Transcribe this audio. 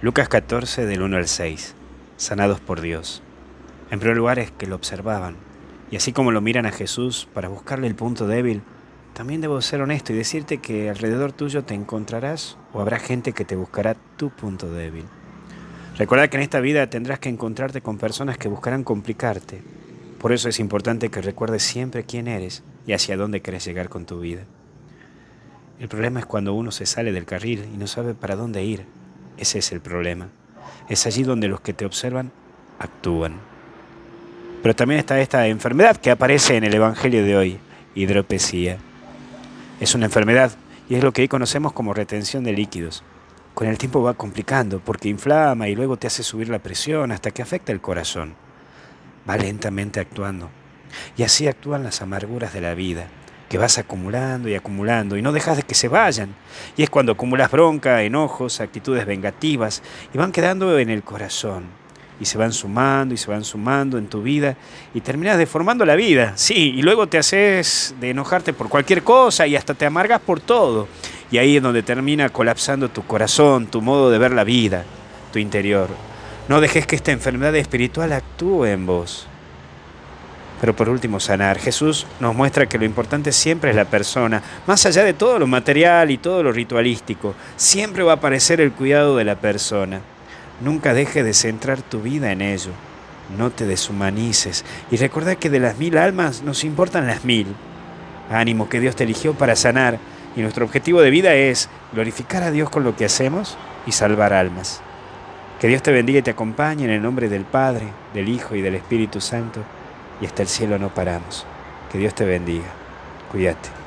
Lucas 14 del 1 al 6. Sanados por Dios. En primer lugar es que lo observaban. Y así como lo miran a Jesús para buscarle el punto débil, también debo ser honesto y decirte que alrededor tuyo te encontrarás o habrá gente que te buscará tu punto débil. Recuerda que en esta vida tendrás que encontrarte con personas que buscarán complicarte. Por eso es importante que recuerdes siempre quién eres y hacia dónde quieres llegar con tu vida. El problema es cuando uno se sale del carril y no sabe para dónde ir ese es el problema. Es allí donde los que te observan actúan. Pero también está esta enfermedad que aparece en el Evangelio de hoy, hidropesía. Es una enfermedad y es lo que hoy conocemos como retención de líquidos. Con el tiempo va complicando porque inflama y luego te hace subir la presión hasta que afecta el corazón. Va lentamente actuando. Y así actúan las amarguras de la vida, que vas acumulando y acumulando y no dejas de que se vayan. Y es cuando acumulas bronca, enojos, actitudes vengativas y van quedando en el corazón. Y se van sumando y se van sumando en tu vida y terminas deformando la vida. Sí, y luego te haces de enojarte por cualquier cosa y hasta te amargas por todo. Y ahí es donde termina colapsando tu corazón, tu modo de ver la vida, tu interior. No dejes que esta enfermedad espiritual actúe en vos. Pero por último, sanar. Jesús nos muestra que lo importante siempre es la persona, más allá de todo lo material y todo lo ritualístico. Siempre va a aparecer el cuidado de la persona. Nunca dejes de centrar tu vida en ello. No te deshumanices y recuerda que de las mil almas nos importan las mil. Ánimo que Dios te eligió para sanar y nuestro objetivo de vida es glorificar a Dios con lo que hacemos y salvar almas. Que Dios te bendiga y te acompañe en el nombre del Padre, del Hijo y del Espíritu Santo y hasta el cielo no paramos. Que Dios te bendiga. Cuídate.